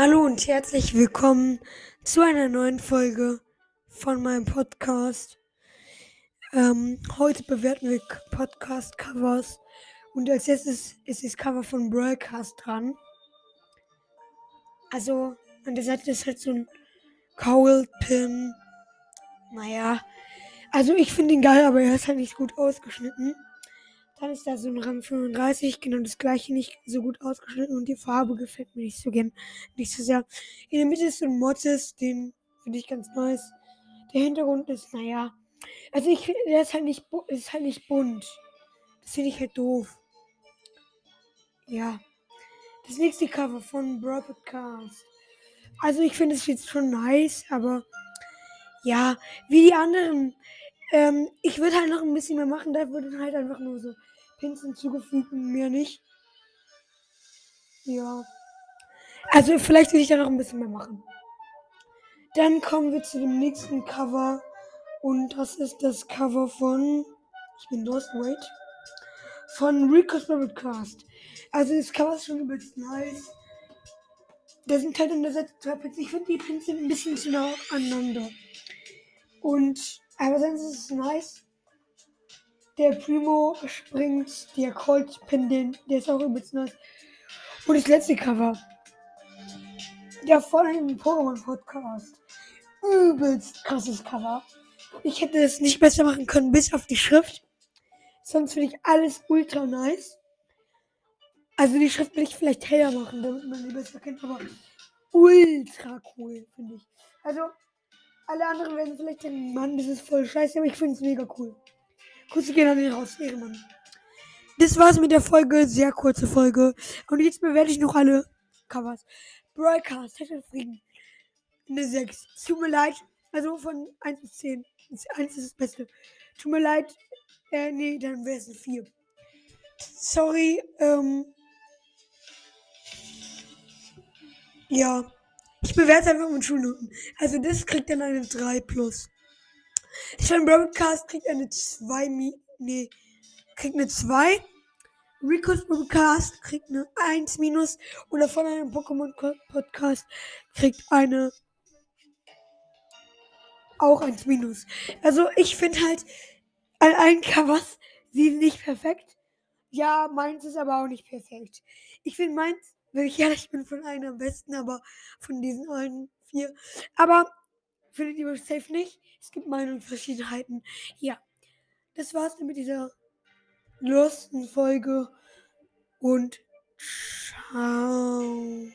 Hallo und herzlich willkommen zu einer neuen Folge von meinem Podcast. Ähm, heute bewerten wir Podcast-Covers und als erstes ist das Cover von Broadcast dran. Also an der Seite ist halt so ein Cowl-Pin. Naja, also ich finde ihn geil, aber er ist halt nicht gut ausgeschnitten. Dann ist da so ein RAM 35, genau das gleiche, nicht so gut ausgeschnitten und die Farbe gefällt mir nicht so gern, nicht so sehr. In der Mitte ist so ein Mottes, den finde ich ganz nice. Der Hintergrund ist, naja, also ich finde, der ist halt nicht, ist halt nicht bunt. Das finde ich halt doof. Ja. Das nächste Cover von Broadcast. Also ich finde es jetzt schon nice, aber ja, wie die anderen. Ähm, ich würde halt noch ein bisschen mehr machen, da würde halt einfach nur so Pins hinzugefügt mehr nicht. Ja. Also vielleicht will ich da noch ein bisschen mehr machen. Dann kommen wir zu dem nächsten Cover. Und das ist das Cover von. Ich bin Lost, wait. Von Rico's Broadcast. Also das Cover ist schon übelst nice. Da sind halt in der Seite zwei Pins. Ich finde die Pins sind ein bisschen zu nah aneinander. Und aber sonst ist es nice. Der Primo springt, der Colt Pin, den, der ist auch übelst nice. Und das letzte Cover. Der vorhin Pokémon Podcast. Übelst krasses Cover. Ich hätte es nicht besser machen können, bis auf die Schrift. Sonst finde ich alles ultra nice. Also die Schrift will ich vielleicht heller machen, damit man sie besser kennt, aber ultra cool, finde ich. Also, alle anderen werden vielleicht denken, Mann, das ist voll scheiße, aber ich finde es mega cool. Grüße gehen an den raus, Ehrenmann. Das war's mit der Folge, sehr kurze Folge. Und jetzt bewerte ich noch alle Covers. Broadcast, Hashtag Frieden. Eine 6. Tut mir leid. Also von 1 bis 10. 1 ist das Beste. Tut mir leid. Äh, nee, dann wäre es eine 4. Sorry, ähm. Ja. Ich bewerte einfach mit Schulnoten. Also das kriegt dann eine 3 plus. Sven Broadcast kriegt eine 2 Mi nee, kriegt eine 2. Rico's Broadcast kriegt eine 1 minus. Oder von einem Pokémon Podcast kriegt eine auch 1 minus. Also ich finde halt an allen Covers, sie sind nicht perfekt. Ja, meins ist aber auch nicht perfekt. Ich finde meins, wenn ich ehrlich bin, von einem am besten, aber von diesen allen vier. Aber findet ihr safe nicht? Es gibt Meinungsverschiedenheiten. Ja, das war's dann mit dieser losten Folge und ciao.